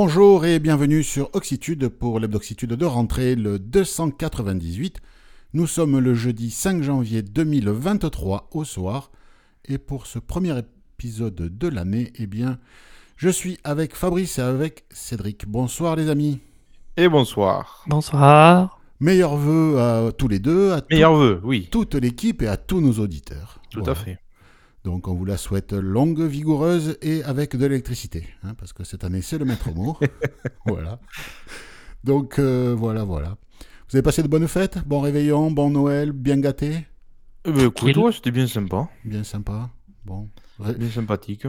Bonjour et bienvenue sur Oxitude pour l'hebdoxitude de rentrée le 298. Nous sommes le jeudi 5 janvier 2023 au soir et pour ce premier épisode de l'année, eh bien, je suis avec Fabrice et avec Cédric. Bonsoir les amis. Et bonsoir. Bonsoir. Meilleurs vœux à tous les deux, à Meilleurs vœux, oui. toute l'équipe et à tous nos auditeurs. Tout Voilà. à fait. Donc on vous la souhaite longue, vigoureuse et avec de l'électricité, hein, parce que cette année c'est le maître mot. voilà. Donc euh, voilà, voilà. Vous avez passé de bonnes fêtes, bon réveillon, bon Noël, bien gâté, Eh ben, écoute, ouais, c'était bien sympa. bien sympa. Bon. Ré- Bien sympathique.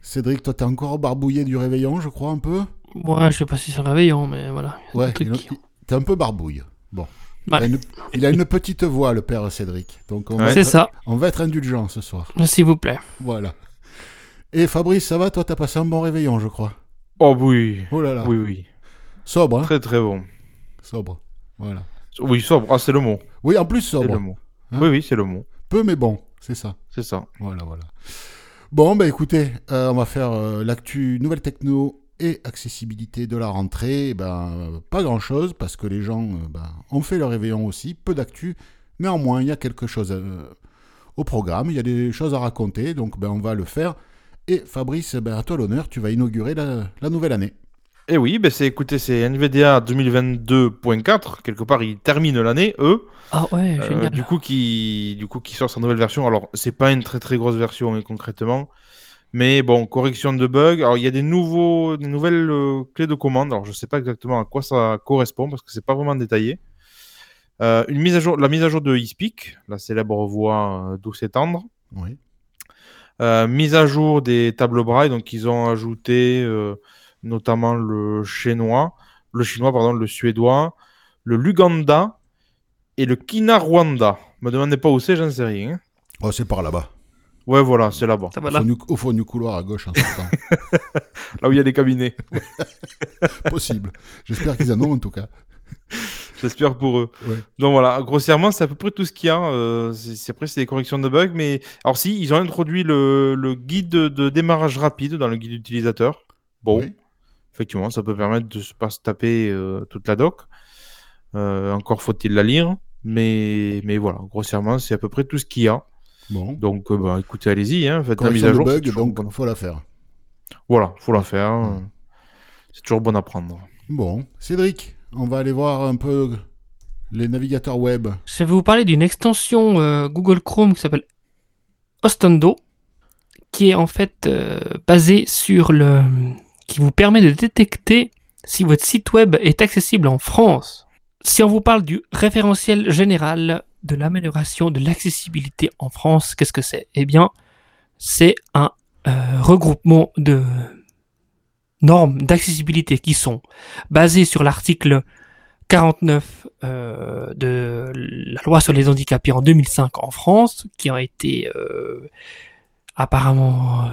Cédric, toi t'es encore barbouillé du réveillon, je crois un peu? Moi, je sais pas si c'est réveillant, mais voilà. Ouais. T'es un peu barbouille. Bon. Ouais. Il, a une, il a une petite voix, le père Cédric. Donc on, va, Ouais. C'est être, ça, on va être indulgent ce soir. s'il vous plaît. Voilà. Et Fabrice, ça va? Toi, t'as passé un bon réveillon, je crois. Oh oui. Oh là là. Oui, oui. Sobre, hein? Très, très bon. Sobre. Voilà. Oui, sobre. Ah, c'est le mot. Oui, en plus C'est sobre. le mot. Hein? Oui, oui, c'est le mot. Peu mais bon, c'est ça. C'est ça. Voilà, voilà. Bon, bah écoutez, euh, on va faire euh, l'actu nouvelle techno et accessibilité de la rentrée. Eh Ben, euh, pas grand-chose, parce que les gens euh, ben, ont fait leur réveillon aussi. Peu d'actu. Néanmoins, il y a quelque chose euh, au programme. Il y a des choses à raconter, donc ben, on va le faire. Et Fabrice, ben, à toi l'honneur, tu vas inaugurer la, la nouvelle année. Et oui, ben c'est, écoutez, c'est NVDA 2022.4. Quelque part, ils terminent l'année, eux. Ah ouais, Euh, génial. du coup, qui, du coup, qui sort sa nouvelle version. Alors, c'est pas une très très grosse version, hein, concrètement. Mais bon, correction de bugs. Alors, il y a des, nouveaux, des nouvelles euh, clés de commande. Alors, je sais pas exactement à quoi ça correspond parce que c'est pas vraiment détaillé. Euh, une mise à jour, la mise à jour de eSpeak, la célèbre voix euh, douce et tendre. Oui. Mise à jour des tables braille. Donc, ils ont ajouté notamment le chinois, le chinois, pardon, le suédois, le luganda et le Kinyarwanda. Me demandez pas où c'est, j'en sais rien. Oh, c'est par là-bas. Ouais, voilà, c'est là-bas. Ça Au va là. fond, du, au fond du couloir à gauche en sortant. Là où il y a des cabinets. Possible. J'espère qu'ils en ont en tout cas. J'espère pour eux. Ouais. Donc voilà, grossièrement, c'est à peu près tout ce qu'il y a. Euh, c'est, après, c'est des corrections de bugs. Mais alors, si, ils ont introduit le, le guide de, de démarrage rapide dans le guide utilisateur. Bon, Oui. effectivement, ça peut permettre de ne pas se taper euh, toute la doc. Euh, encore faut-il la lire. Mais, mais voilà, grossièrement, c'est à peu près tout ce qu'il y a. Bon. Donc, euh, bah, écoutez, allez-y, hein, faites la mise à jour. c'est bug, toujours donc faut la faire. Voilà, faut la faire. C'est toujours bon à prendre. Bon, Cédric, on va aller voir un peu les navigateurs web. Je vais vous parler d'une extension euh, Google Chrome qui s'appelle Ostendo, qui est en fait euh, basée sur le. qui vous permet de détecter si votre site web est accessible en France. Si on vous parle du référentiel général de l'amélioration de l'accessibilité en France, qu'est-ce que c'est? Eh bien, c'est un euh, regroupement de normes d'accessibilité qui sont basées sur l'article 49 euh, de la loi sur les handicapés en 2005 en France, qui a été euh, apparemment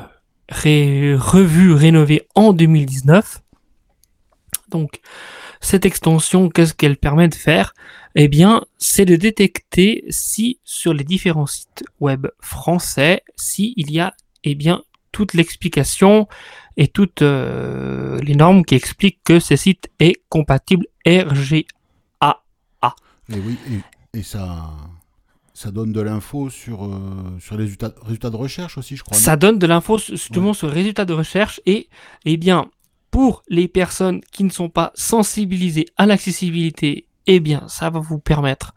ré- revu, rénové en 2019. Donc, cette extension, qu'est-ce qu'elle permet de faire? Eh bien, c'est de détecter si sur les différents sites web français, s'il y a eh bien toute l'explication et toutes euh, les normes qui expliquent que ce site est compatible RGA. Et oui, et, et ça, ça donne de l'info sur, euh, sur les résultats, résultats de recherche aussi, je crois. Ça donne de l'info justement sur les résultats de recherche et, eh bien, pour les personnes qui ne sont pas sensibilisées à l'accessibilité, eh bien, ça va vous permettre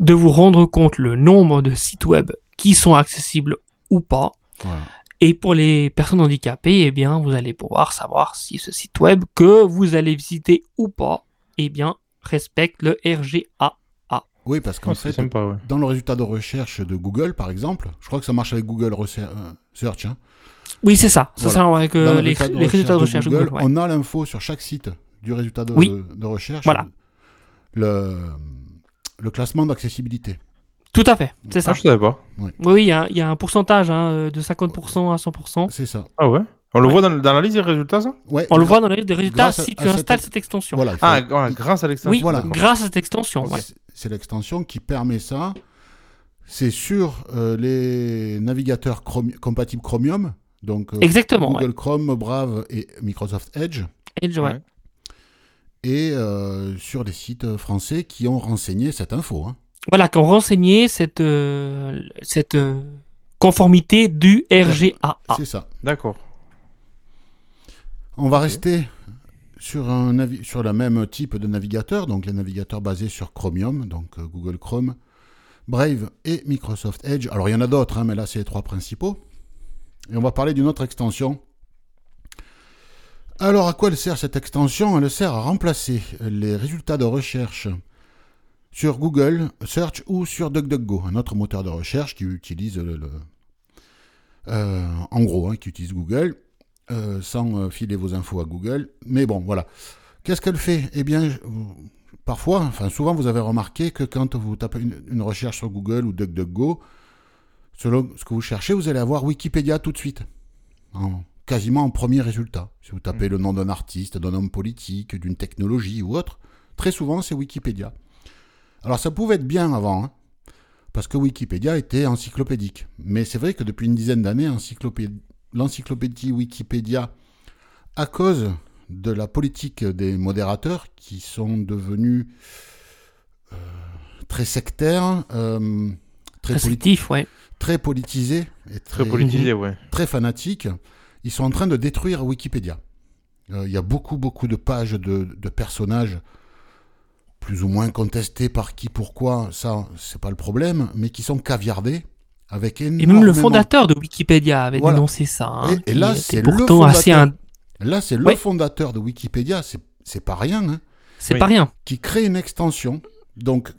de vous rendre compte le nombre de sites web qui sont accessibles ou pas. Et pour les personnes handicapées, eh bien, vous allez pouvoir savoir si ce site web que vous allez visiter ou pas, eh bien, respecte le RGA. Oui, parce qu'en Ah, fait, sympa, ouais. dans le résultat de recherche de Google, par exemple, je crois que ça marche avec Google Search. hein. Oui, c'est ça. C'est Voilà. ça avec euh, les, les résultats de recherche de Google. ouais. on a l'info sur chaque site du résultat de, Oui. de recherche. Voilà. Le, le classement d'accessibilité. Tout à fait, c'est ça. Ah, je savais pas. Oui, oui, il y, a- il y a un pourcentage hein, de 50% à 100%. C'est ça. Ah ouais? On le Ouais. voit dans, dans la liste des résultats, ça? Ouais, On le voit dans la liste des résultats grâce si à tu installes cette extension. Voilà, faut- Ah, voilà, grâce à l'extension. oui, voilà. grâce à cette extension. ouais. C'est- l'extension qui permet ça. C'est sur euh, les navigateurs Chrome- compatibles Chromium, donc euh, Exactement. ouais. Google Chrome, Brave et Microsoft Edge. Edge, ouais. Et euh, sur des sites français qui ont renseigné cette info. hein. Voilà, qui ont renseigné cette, euh, cette euh, conformité du RGAA. C'est ça. D'accord. On va rester sur, un navi- sur le même type de navigateur, donc les navigateurs basés sur Chromium, donc Google Chrome, Brave et Microsoft Edge. Alors il y en a d'autres, hein, mais là c'est les trois principaux. Et on va parler d'une autre extension. Alors à quoi elle sert cette extension? Elle sert à remplacer les résultats de recherche sur Google Search ou sur DuckDuckGo, un autre moteur de recherche qui utilise le, euh, hein, qui utilise Google euh, sans euh, filer vos infos à Google. Mais bon, voilà. Qu'est-ce qu'elle fait? Eh bien, parfois, enfin souvent, vous avez remarqué que quand vous tapez une recherche sur Google ou DuckDuckGo, selon ce que vous cherchez, vous allez avoir Wikipédia tout de suite. En- quasiment en premier résultat. Si vous tapez le nom d'un artiste, d'un homme politique, d'une technologie ou autre, très souvent c'est Wikipédia. Alors ça pouvait être bien avant, hein, parce que Wikipédia était encyclopédique. Mais c'est vrai que depuis une dizaine d'années, encyclopé- l'encyclopédie Wikipédia, à cause de la politique des modérateurs qui sont devenus euh, très sectaires, euh, très, ouais. Très politisés et Très politisé, ouais. très fanatiques, ils sont en train de détruire Wikipédia. Euh, Il y a beaucoup, beaucoup de pages de, de personnages plus ou moins contestés par qui, pourquoi, ça, c'est pas le problème, mais qui sont caviardés avec Et même le énormément- fondateur de Wikipédia avait Voilà. dénoncé ça. hein, Et- là, était c'est le assez fondateur. un- Là, c'est le Ouais. fondateur de Wikipédia, c'est c'est pas rien, hein, C'est Oui. pas rien. qui crée une extension. Donc,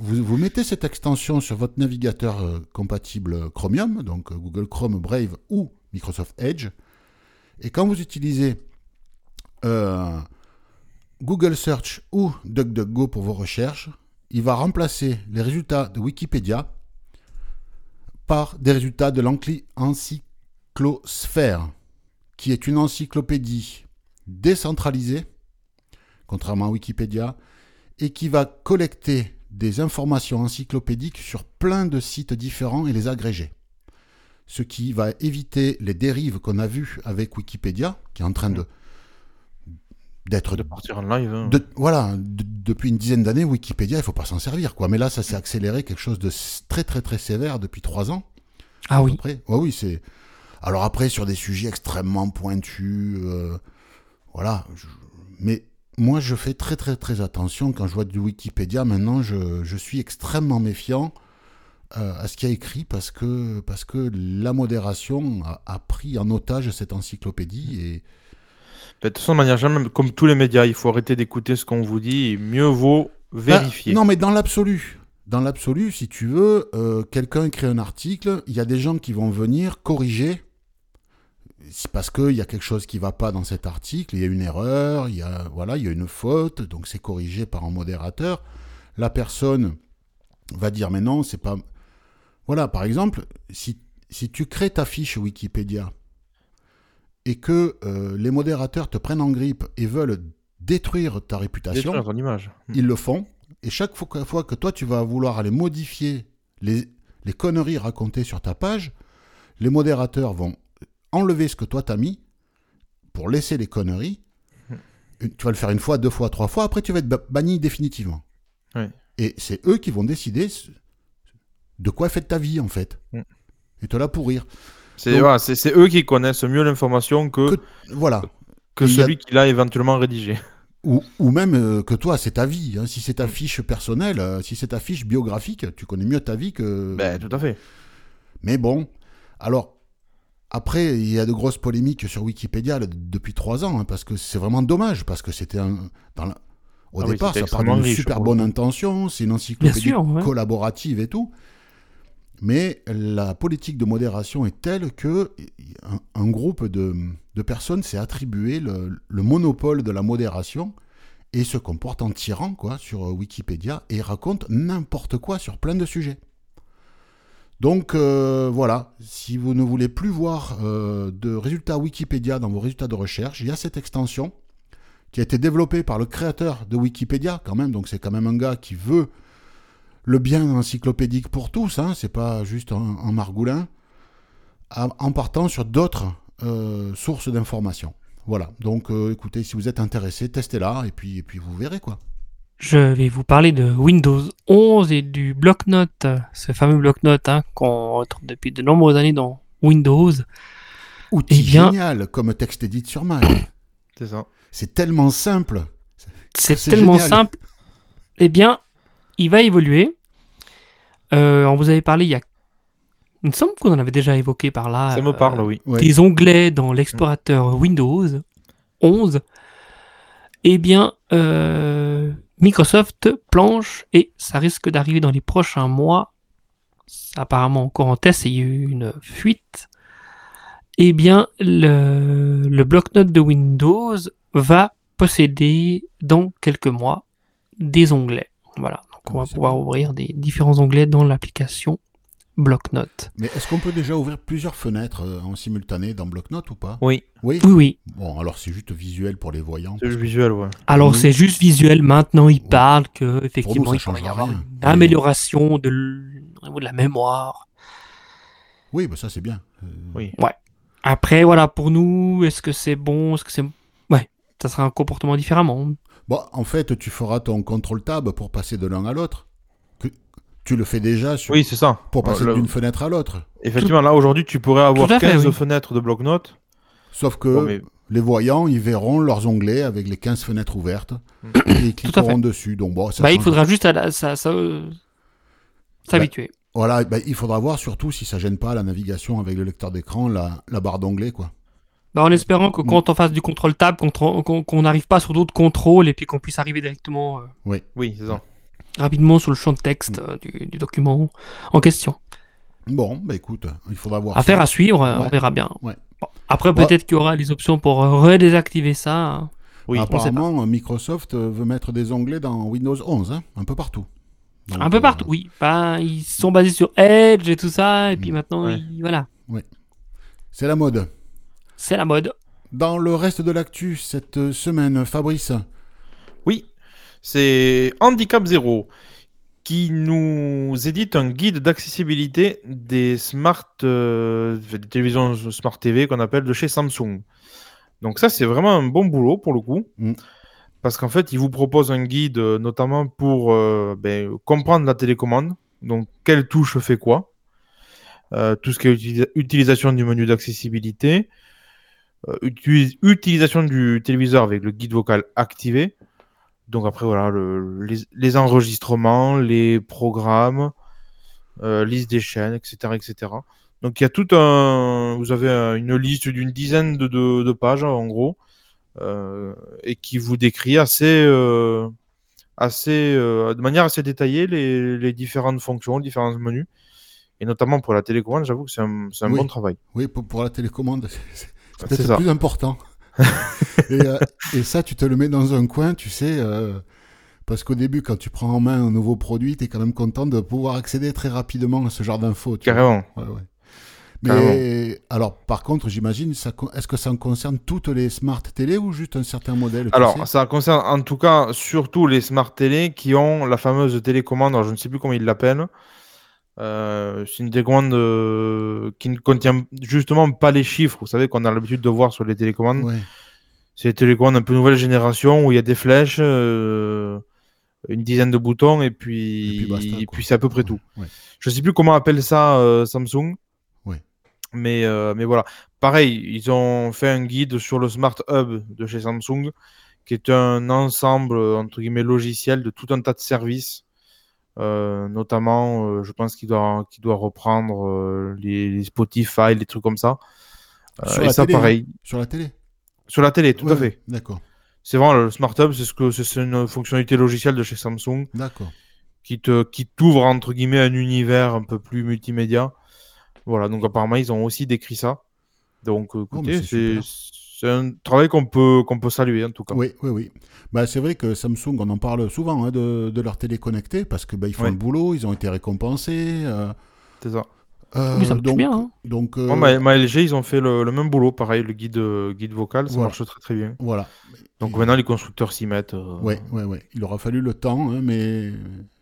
vous, mettez cette extension sur votre navigateur euh, compatible Chromium, donc euh, Google Chrome, Brave ou Microsoft Edge. Et quand vous utilisez euh, Google Search ou DuckDuckGo pour vos recherches, il va remplacer les résultats de Wikipédia par des résultats de l'encli- Encyclosphère, qui est une encyclopédie décentralisée, contrairement à Wikipédia, et qui va collecter des informations encyclopédiques sur plein de sites différents et les agréger. Ce qui va éviter les dérives qu'on a vues avec Wikipédia, qui est en train de d'être De partir en live. hein. de- voilà, de- depuis une dizaine d'années, Wikipédia, il faut pas s'en servir, quoi. Mais là, ça s'est accéléré, quelque chose de très très très sévère depuis trois ans. Ah oui. Après, ouais, oui, c'est. Alors après, sur des sujets extrêmement pointus, euh, voilà. je- Mais moi, je fais très très très attention quand je vois du Wikipédia. Maintenant, je, je suis extrêmement méfiant euh, à ce qu'il y a écrit parce que parce que la modération a, a pris en otage cette encyclopédie et De toute façon, de manière générale, comme tous les médias, il faut arrêter d'écouter ce qu'on vous dit et mieux vaut vérifier. Bah, non, mais dans l'absolu. Dans l'absolu, si tu veux, euh, quelqu'un écrit un article, il y a des gens qui vont venir corriger. C'est parce qu'il y a quelque chose qui ne va pas dans cet article, il y a une erreur, il y a, voilà, il y a une faute, donc c'est corrigé par un modérateur. La personne va dire, mais non, c'est pas. Voilà, par exemple, si, si tu crées ta fiche Wikipédia et que euh, les modérateurs te prennent en grippe et veulent détruire ta réputation, Détruire ton image. ils le font. Et chaque fois que, fois que toi, tu vas vouloir aller modifier les, les conneries racontées sur ta page, les modérateurs vont enlever ce que toi t'as mis pour laisser les conneries. Une- Tu vas le faire une fois, deux fois, trois fois. Après, tu vas être ba- banni définitivement. Et c'est eux qui vont décider de quoi est faite ta vie, en fait. Mm. Et te la pourrir. C'est voilà, eux qui connaissent mieux l'information que, Que- Voilà. que y a- celui qui l'a éventuellement rédigé. Ou, ou même euh, que toi, c'est ta vie. hein. Si c'est ta fiche personnelle, euh, si c'est ta fiche biographique, tu connais mieux ta vie que. Ben, tout à fait. Mais bon, alors, après, il y a de grosses polémiques sur Wikipédia là, depuis trois ans, hein, parce que c'est vraiment dommage, parce que c'était un. Dans la- Au Ah départ, c'était ça part d'une super bonne intention, c'est une encyclopédie sûr, ouais. collaborative et tout. Mais la politique de modération est telle que un, un groupe de, de personnes s'est attribué le, le monopole de la modération et se comporte en tyran quoi, sur Wikipédia et raconte n'importe quoi sur plein de sujets. Donc euh, voilà, si vous ne voulez plus voir euh, de résultats Wikipédia dans vos résultats de recherche, il y a cette extension qui a été développée par le créateur de Wikipédia quand même, donc c'est quand même un gars qui veut le bien encyclopédique pour tous, hein, c'est pas juste un, margoulin, en partant sur d'autres euh, sources d'informations. Voilà. Donc, écoutez, si vous êtes intéressé, testez-la et puis, et puis vous verrez quoi. Je vais vous parler de Windows 11 et du bloc-notes, ce fameux bloc-notes hein, qu'on retrouve depuis de nombreuses années dans Windows. Outil Eh bien- génial comme texte édite sur Mac. C'est ça. C'est tellement simple. C'est tellement génial. simple. Eh bien, il va évoluer. Euh, on vous avait parlé il y a. Il me semble qu'on en avait déjà évoqué par là. Ça me euh, parle, oui. Ouais. des onglets dans l'explorateur Windows 11, eh bien, euh, Microsoft planche et ça risque d'arriver dans les prochains mois. Apparemment encore en test il y a eu une fuite. Eh bien, le, le bloc-notes de Windows va posséder dans quelques mois des onglets. Voilà, donc on va pouvoir ouvrir des différents onglets dans l'application bloc-notes. Mais est-ce qu'on peut déjà ouvrir plusieurs fenêtres euh, en simultané dans Bloc-Notes ou pas? Oui, Oui? Oui, oui. Bon, alors c'est juste visuel pour les voyants. c'est visuel, ouais. Alors Oui. c'est juste visuel. Maintenant, il Ouais. parle que effectivement il y avoir une amélioration de, de la mémoire. Oui, bah ça c'est bien. Euh, Oui. Après, voilà, pour nous, est-ce que c'est bon? Est-ce que c'est ouais, ça sera un comportement différemment. Bon, en fait, tu feras ton contrôle tab pour passer de l'un à l'autre. Tu le fais déjà sur- Oui, c'est ça. pour passer Le- d'une fenêtre à l'autre. Effectivement, là, aujourd'hui, tu pourrais avoir Tout à fait, 15 oui. fenêtres de bloc-notes. Sauf que Bon, mais- les voyants, ils verront leurs onglets avec les 15 fenêtres ouvertes Mm. et ils cliqueront dessus. Donc bon, ça Bah, il faudra juste à la- ça- ça, euh, s'habituer. Voilà, bah, il faudra voir surtout si ça gêne pas la navigation avec le lecteur d'écran, la, la barre d'onglet, quoi. Bah, en espérant que Mm. quand on fasse du contrôle tab, qu'on qu'on n'arrive pas sur d'autres contrôles et puis qu'on puisse arriver directement euh, Oui, c'est ça. Rapidement sur le champ de texte euh, du, du document en question. Bon, bah écoute, il faudra voir. Affaire ça. à suivre, euh, on verra bien. Ouais. Bon, Après, Bah- peut-être qu'il y aura les options pour euh, redésactiver ça. Oui, pas. Apparemment, Microsoft veut mettre des onglets dans Windows 11, hein, un peu partout. Donc, Un peu euh, partout, oui. Ben, ils sont basés sur Edge et tout ça, et puis Mm. maintenant, Ouais. ils- voilà, C'est la mode. c'est la mode. Dans le reste de l'actu cette semaine, Fabrice, Oui, c'est Handicap Zero qui nous édite un guide d'accessibilité des smart euh, des télévisions smart TV qu'on appelle de chez Samsung. Donc ça c'est vraiment un bon boulot pour le coup. Mm. Parce qu'en fait, il vous propose un guide euh, notamment pour euh, ben, comprendre la télécommande. Donc, quelle touche fait quoi Tout ce qui est utilisa- utilisation du menu d'accessibilité, uti- utilisation du téléviseur avec le guide vocal activé. Donc après, voilà, le- les, les enregistrements, les programmes, euh, liste des chaînes, etc., etc. Donc il y a tout un... Vous avez un- une liste d'une dizaine de, de- de pages, en gros, euh, et qui vous décrit assez... euh, assez de manière assez détaillée les, les différentes fonctions, les différents menus. Et notamment pour la télécommande, j'avoue que c'est un, c'est un Oui. bon travail. oui, pour, pour la télécommande, c'est- peut-être plus important. et, euh, et ça, tu te le mets dans un coin, tu sais, euh, parce qu'au début, quand tu prends en main un nouveau produit, tu es quand même content de pouvoir accéder très rapidement à ce genre d'infos. Carrément. Ouais, ouais. Mais Carrément. alors, par contre, j'imagine, est-ce que ça en concerne toutes les smart télé ou juste un certain modèle Alors, sais ça concerne en tout cas surtout les smart télé qui ont la fameuse télécommande, alors je ne sais plus comment ils l'appellent. Euh, c'est une télécommande euh, qui ne contient justement pas les chiffres, vous savez, qu'on a l'habitude de voir sur les télécommandes. Ouais. C'est des télécommandes un peu nouvelle génération où il y a des flèches, euh, une dizaine de boutons et puis, Et puis basta, et quoi. puis c'est à peu près tout. Ouais. Je sais plus comment appelle ça Samsung. Mais, mais voilà. Pareil, ils ont fait un guide sur le Smart Hub de chez Samsung, qui est un ensemble, entre guillemets, logiciel de tout un tas de services. Euh, notamment, euh, je pense qu'il doit, qu'il doit reprendre euh, les, les Spotify, les trucs comme ça. Sur et la ça, télé, hein. pareil. Sur la télé Sur la télé, tout Ouais, à fait. D'accord, C'est vraiment le Smart Hub, c'est ce que c'est une fonctionnalité logicielle de chez Samsung d'accord. qui te qui t'ouvre entre guillemets un univers un peu plus multimédia. Voilà, donc apparemment ils ont aussi décrit ça. Donc Oh, c'est un travail qu'on peut qu'on peut saluer en tout cas. Oui, oui, oui. Bah, c'est vrai que Samsung, on en parle souvent hein, de, de leur télé connectée parce que bah, ils font Ouais. le boulot, ils ont été récompensés. euh, C'est ça. euh, Oui, ça donc, bien. hein. donc euh, Moi, ma, ma LG, ils ont fait le, le même boulot, pareil, le guide guide vocal, ça Voilà. marche très très bien. voilà. Donc Et- maintenant les constructeurs s'y mettent. euh, Ouais, ouais, ouais. Il aura fallu le temps, hein, mais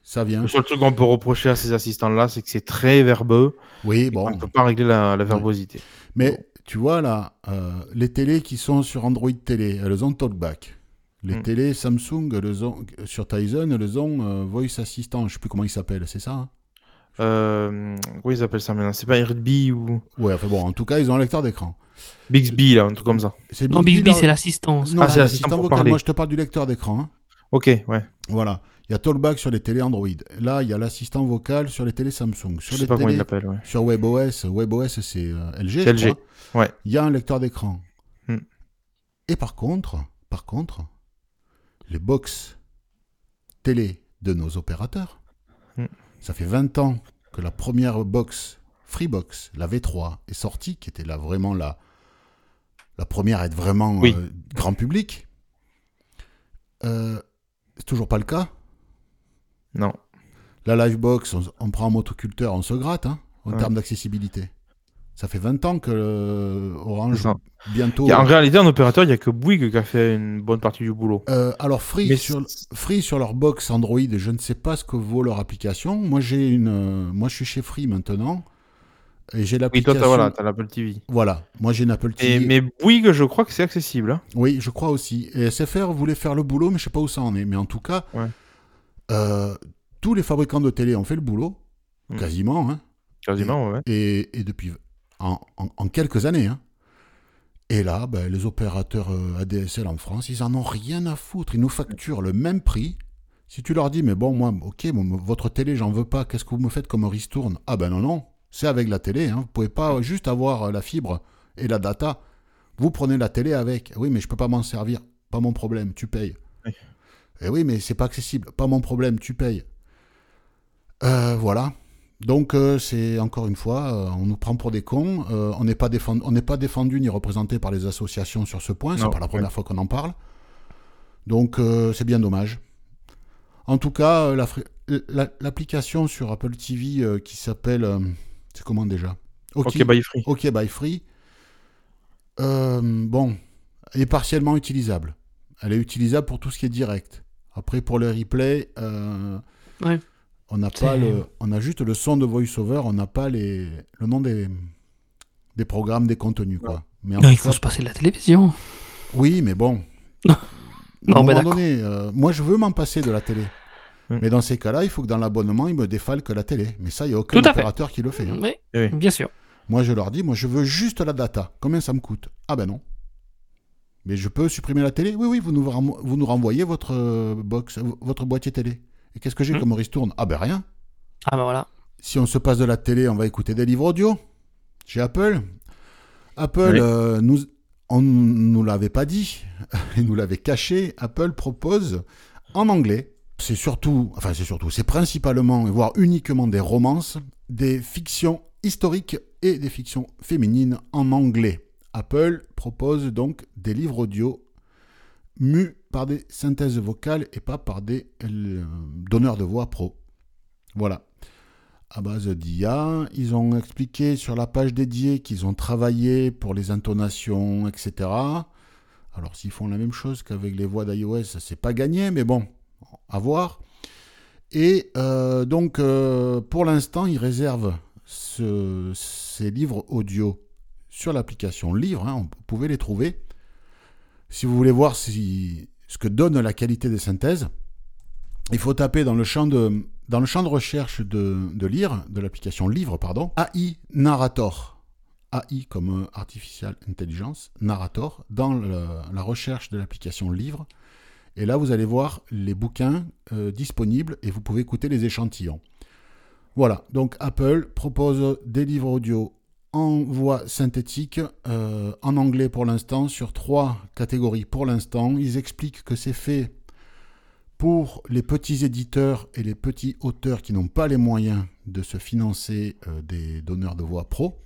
ça vient. Le seul truc qu'on peut reprocher à ces assistants-là, c'est que c'est très verbeux Oui, bon. qu'on ne peut pas régler la, la verbosité. Mais tu vois là, euh, les télés qui sont sur Android Télé, elles ont TalkBack. Les Mm. télés Samsung, elles ont, sur Tizen, elles ont euh, Voice Assistant. Je sais plus comment il s'appelle, c'est ça hein? Euh, comment ils appellent ça maintenant? C'est pas Airbnb ou Ouais, enfin bon, en tout cas, ils ont un lecteur d'écran. Bixby, là, un truc comme ça. Non, Bixby, dans- c'est l'assistance. Non, Ah, c'est l'assistant vocal. parler. Moi, je te parle du lecteur d'écran. hein. Ok, ouais. Voilà. Il y a Talkback sur les télés Android. Là, il y a l'assistant vocal sur les télés Samsung. Sur Je sais les pas comment ils télés, l'appellent, ouais. sur WebOS, WebOS c'est euh, LG, LG, ouais. Il y a un lecteur d'écran. Hmm. Et par contre, par contre, les box télé de nos opérateurs, Hmm. ça fait 20 ans que la première box, Freebox, la V3, est sortie, qui était là vraiment la, la première à être vraiment Oui. euh, grand public. Euh, c'est toujours pas le cas. Non. La Livebox, on, on prend un motoculteur, on se gratte hein, en Ouais. termes d'accessibilité. Ça fait 20 ans que euh, Orange, bientôt. A- en réalité, en opérateur, il n'y a que Bouygues qui a fait une bonne partie du boulot. Euh, alors Free Mais sur, Free sur leur box Android, je ne sais pas ce que vaut leur application. Moi j'ai une, euh, moi je suis chez Free maintenant et j'ai Oui, toi, l'application. t'as voilà, t'as l'Apple TV. Voilà, moi j'ai une Apple Et, TV. mais Bouygues, je crois que c'est accessible. hein. Oui, je crois aussi. Et SFR voulait faire le boulot, mais je sais pas où ça en est. Mais en tout cas, Ouais. euh, tous les fabricants de télé ont fait le boulot, Mm. quasiment, hein, Quasiment, ouais. et, et depuis en, en- en quelques années. hein. Et là, ben, les opérateurs euh, ADSL en France, ils en ont rien à foutre. Ils nous facturent le même prix. Si tu leur dis, mais bon, moi, ok, bon, votre télé, j'en veux pas, qu'est-ce que vous me faites comme ristourne Ah ben non, non, c'est avec la télé. Hein. Vous pouvez pas juste avoir euh, la fibre et la data. Vous prenez la télé avec. Oui, mais je peux pas m'en servir. Pas mon problème, tu payes. Oui. Et oui, mais c'est pas accessible. Pas mon problème, tu payes. Euh, voilà. Donc euh, c'est encore une fois, euh, on nous prend pour des cons. Euh, on n'est pas défendu, on n'est pas défendu ni représenté par les associations sur ce point. C'est pas la première ouais. fois qu'on en parle. Donc euh, c'est bien dommage. En tout cas, euh, la fri- la- l'application sur Apple TV euh, qui s'appelle, euh, c'est comment déjà? Ok, by free. OK by Free. Euh, bon, elle est partiellement utilisable. Elle est utilisable pour tout ce qui est direct. Après, pour le replay, euh, Ouais. On n'a pas le, on a juste le son de voice-over, on n'a pas les, le nom des, des programmes, des contenus, quoi. Mais en Non, il faut se passer de la télévision. oui, mais bon. Non. À Non, un mais moment donné, euh, moi, je veux m'en passer de la télé. Mais dans ces cas-là, il faut que dans l'abonnement, il me défale que la télé. Mais ça, il n'y a aucun fait. opérateur qui le fait. hein. Oui, Oui. bien sûr. Moi, je leur dis, moi, je veux juste la data. Combien ça me coûte? Ah ben non. Mais je peux supprimer la télé? Oui, oui, vous nous, vous nous renvoyez votre euh, box, euh, votre boîtier télé. Et qu'est-ce que j'ai Hmm. comme ristourne Ah ben rien. Ah bah voilà. Si on se passe de la télé, on va écouter des livres audio. Chez Apple. Apple, Oui. euh, nous, on ne nous l'avait pas dit. Il nous l'avait caché. Apple propose en anglais. C'est surtout, enfin c'est surtout, c'est principalement, voire uniquement des romances, des fictions historiques et des fictions féminines en anglais. Apple propose donc des livres audio mus par des synthèses vocales et pas par des euh, donneurs de voix pro. Voilà à base d'IA. Ils ont expliqué sur la page dédiée qu'ils ont travaillé pour les intonations, etc. Alors s'ils font la même chose qu'avec les voix d'iOS, c'est pas gagné, mais bon, à voir. Et euh, donc, euh, pour l'instant, ils réservent ce- ces livres audio sur l'application Livre. hein, vous pouvez les trouver. Si vous voulez voir si- ce que donne la qualité des synthèses, il faut taper dans le champ de, recherche de, lire, de l'application Livre, pardon, AI Narrator. AI comme euh, Artificial Intelligence, Narrator, dans la recherche de l'application Livre. Et là, vous allez voir les bouquins euh, disponibles et vous pouvez écouter les échantillons. Voilà, donc Apple propose des livres audio en voix synthétique, euh, en anglais pour l'instant, sur trois catégories pour l'instant. Ils expliquent que c'est fait pour les petits éditeurs et les petits auteurs qui n'ont pas les moyens de se financer euh, des donneurs de voix pro.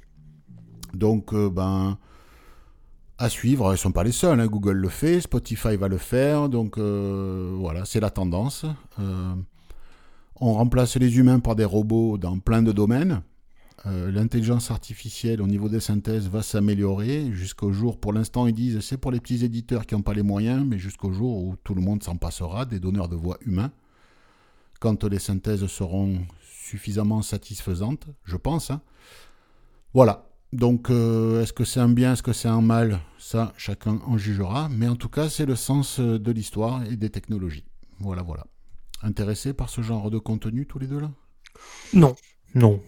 Donc, euh, ben, à suivre, ils ne sont pas les seuls. hein. Google le fait, Spotify va le faire. Donc, voilà, c'est la tendance. On remplace les humains par des robots dans plein de domaines. Euh, L'intelligence artificielle au niveau des synthèses va s'améliorer jusqu'au jour, pour l'instant ils disent c'est pour les petits éditeurs qui n'ont pas les moyens, mais jusqu'au jour où tout le monde s'en passera, des donneurs de voix humains, quand les synthèses seront suffisamment satisfaisantes, je pense. hein. Voilà, Donc, euh, est-ce que c'est un bien, est-ce que c'est un mal? Ça, chacun en jugera. Mais en tout cas, c'est le sens euh, de l'histoire et des technologies. Voilà, voilà. Intéressés par ce genre de contenu, tous les deux là? Non. Non.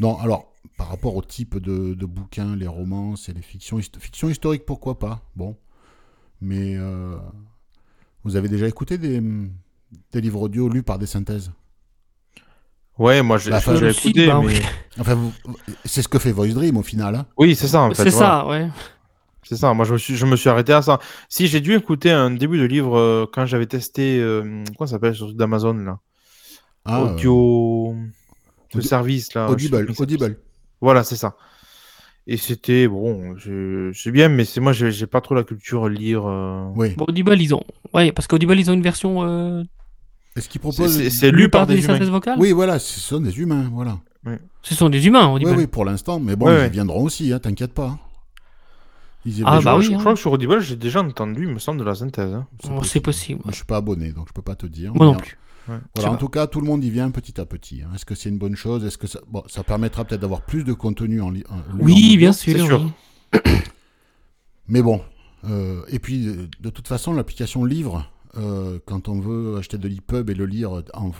Non, alors, par rapport au type de, de bouquins, les romances et les fictions, hist- fiction historique, pourquoi pas Bon. Mais euh, vous avez déjà écouté des, des livres audio lus par des synthèses? Ouais, moi j'ai Bah, déjà écouté, bah, mais... oui. Enfin, vous- c'est ce que fait Voice Dream au final. hein. Oui, c'est ça en fait. C'est voilà. ça, ouais. C'est ça, moi je me, suis, je me suis arrêté à ça. Si j'ai dû écouter un début de livre euh, quand j'avais testé, euh, comment ça s'appelle sur d'Amazon là? Ah, euh, Audio. Le Audi- service là. je sais Audible. Voilà, c'est ça. Et c'était bon, je- c'est bien, mais c'est moi j'ai pas trop la culture lire. euh, Oui. Bon, Audible, ils ont. Ouais, parce qu'Audible, ils ont une version euh, Est-ce qu'il C'est- propose C'est lu par des humains. synthèses vocales. Oui, voilà, ce sont des humains, voilà. Ce sont des humains, Oui, Audible. oui, pour l'instant, mais bon, Ouais, ils viendront aussi, hein, t'inquiète pas. Ils Ah, bah je, oui, je hein. crois que sur Audible j'ai déjà entendu, il me semble, de la synthèse. hein. Oh, c'est possible. Moi, je suis pas abonné, donc je peux pas te dire. Moi non plus. Ouais. Voilà, en tout cas, tout le monde y vient petit à petit. hein. Est-ce que c'est une bonne chose? Est-ce que ça, bon, ça permettra peut-être d'avoir plus de contenu en, li- en- Oui, bien sûr. sûr. oui. Mais bon, euh, et puis de, de toute façon, l'application livre, euh, quand on veut acheter de l'EPUB et le lire en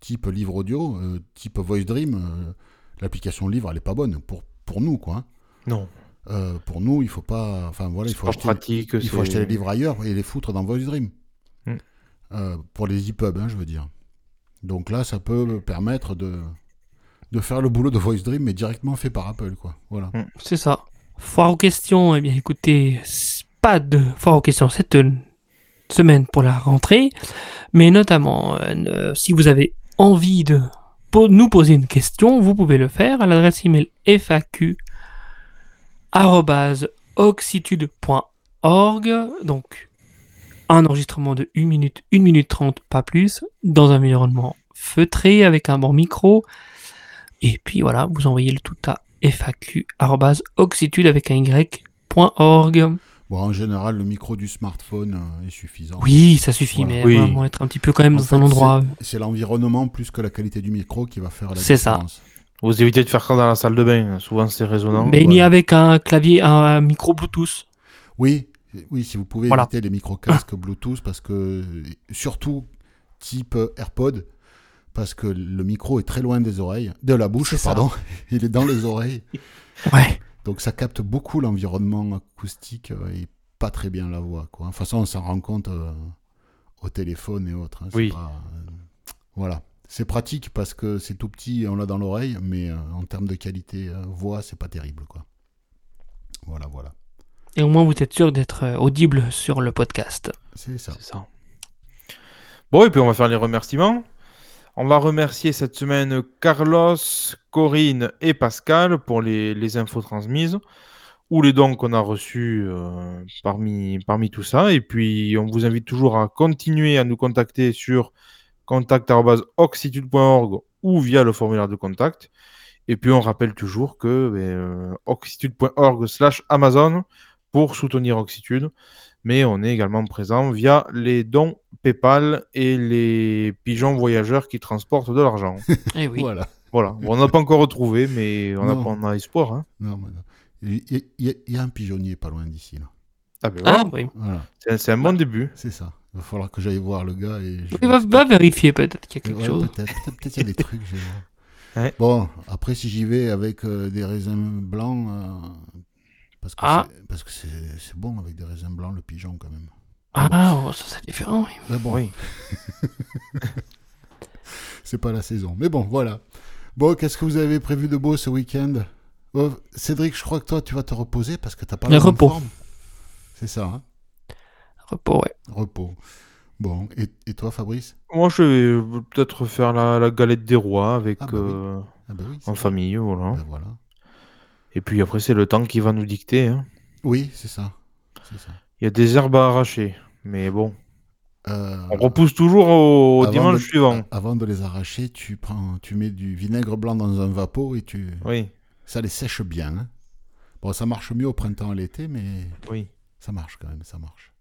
type livre audio, euh, type Voice Dream, euh, l'application livre, elle est pas bonne pour, pour nous, quoi. hein. Non. Euh, pour nous, il faut pas. Enfin voilà, il faut pas acheter. pratique, il faut acheter les livres ailleurs et les foutre dans Voice Dream. Mm. Euh, pour les EPUB, hein, je veux dire. Donc là, ça peut permettre de, de faire le boulot de Voice Dream, mais directement fait par Apple, quoi. Voilà. C'est ça. Foire aux questions, eh bien écoutez, pas de foire aux questions cette euh, semaine pour la rentrée, mais notamment euh, si vous avez envie de po- nous poser une question, vous pouvez le faire à l'adresse email faq oxitude.org donc un enregistrement de 1 minute, 1 minute 30, pas plus, dans un environnement feutré avec un bon micro. Et puis voilà, vous envoyez le tout à faq.oxitude avec un y.org. Bon, en général, le micro du smartphone euh, est suffisant. Oui, ça suffit, Voilà. mais Oui. vraiment être un petit peu quand même En dans fait, un endroit. c'est- l'environnement plus que la qualité du micro qui va faire la C'est ça. différence. Vous évitez de faire ça dans la salle de bain, souvent c'est résonnant. Mais ni voilà. avec un clavier, un micro Bluetooth. Oui, oui, si vous pouvez Voilà. éviter les micro-casques Bluetooth, parce que surtout type AirPod, parce que le micro est très loin des oreilles, de la bouche, pardon. Il est dans les oreilles, Ouais. donc ça capte beaucoup l'environnement acoustique euh, et pas très bien la voix. Quoi. De toute façon, on s'en rend compte euh, au téléphone et autres. hein, Oui. pas, euh, voilà. C'est pratique parce que c'est tout petit, on l'a dans l'oreille, mais euh, en termes de qualité euh, voix, c'est pas terrible. Quoi. Voilà, voilà. Et au moins, vous êtes sûr d'être euh, audible sur le podcast. C'est ça. Bon, et puis on va faire les remerciements. On va remercier cette semaine Carlos, Corinne et Pascal pour les, les infos transmises ou les dons qu'on a reçus euh, parmi, parmi tout ça. Et puis, on vous invite toujours à continuer à nous contacter sur contact.oxitude.org ou via le formulaire de contact. Et puis, on rappelle toujours que ben, euh, oxitude.org slash Amazon pour soutenir Oxitude mais on est également présent via les dons PayPal et les pigeons voyageurs qui transportent de l'argent. Eh oui. Voilà. voilà, Bon, on n'a pas encore retrouvé, mais on a, on a espoir. hein. Non, mais non. Il y, a- il y a- un pigeonnier pas loin d'ici. là. Ah, ben Ah, oui. Voilà, C'est- C'est un bon début. c'est ça. Il va falloir que j'aille voir le gars et. je- Il va, va vérifier peut-être qu'il y a quelque Ouais, chose. Peut-être, peut-être, peut-être il y a des trucs. Ouais. Bon, après, si j'y vais avec euh, des raisins blancs, euh, parce que Ah. c'est- parce que c'est c'est bon avec des raisins blancs, le pigeon quand même. Ah, oh, ça c'est différent. oui. Mais bon, Oui. c'est pas la saison. Mais bon, voilà. Bon, qu'est-ce que vous avez prévu de beau ce week-end? Oh, Cédric, je crois que toi, tu vas te reposer parce que t'as pas Le la même repos. forme. C'est ça, hein? Repos, ouais. Repos. Bon, et, et toi, Fabrice? Moi, je vais peut-être faire la, la galette des rois avec Ah, bah oui. euh, Ah oui. c'est en vrai. famille, voilà. Ben voilà. Et puis après, c'est le temps qui va nous dicter. hein. Oui, c'est ça. Il y a des herbes à arracher, mais bon, Euh, on repousse toujours au, avant dimanche de- suivant. Avant de les arracher, tu prends, tu mets du vinaigre blanc dans un vapeau et tu, Oui, ça les sèche bien. hein. Bon, ça marche mieux au printemps et l'été, mais oui. ça marche quand même, ça marche.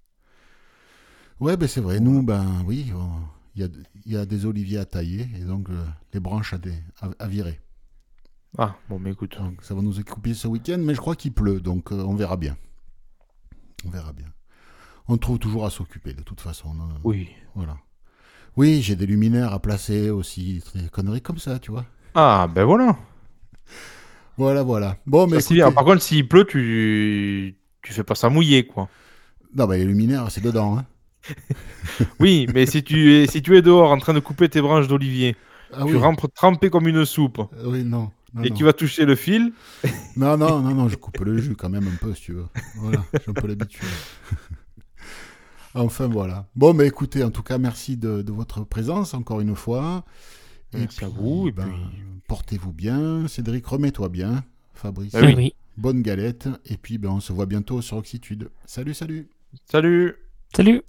Ouais, ben c'est vrai. Nous, ben oui, on- il y a, y a des oliviers à tailler et donc euh, les branches à, à, à virer. Ah, bon, mais écoute. Donc, ça va nous occuper ce week-end, mais je crois qu'il pleut, donc euh, on verra bien. On verra bien. On trouve toujours à s'occuper, de toute façon. hein. Oui. Voilà. Oui, j'ai des luminaires à placer aussi, des conneries comme ça, tu vois. Ah, ben voilà. Voilà, voilà. Bon, mais Ça, écoutez- Par contre, s'il pleut, tu... tu fais pas ça mouiller, quoi. Non, bah, les luminaires, c'est dedans. Hein. Oui, mais si tu, es, si tu es dehors en train de couper tes branches d'olivier, Ah tu oui. rentres trempé comme une soupe, Oui, non. Non, et non. tu vas toucher le fil, non, non, non, non, je coupe le jus quand même un peu, si tu veux. Voilà, j'ai un peu l'habitude. enfin, voilà. Bon, mais écoutez, en tout cas, merci de, de votre présence encore une fois. Merci à vous, et puis- Portez-vous bien. Cédric, remets-toi bien. Fabrice, Ah oui. oui. bonne galette. Et puis, ben, on se voit bientôt sur Oxitude. Salut, salut. salut Salut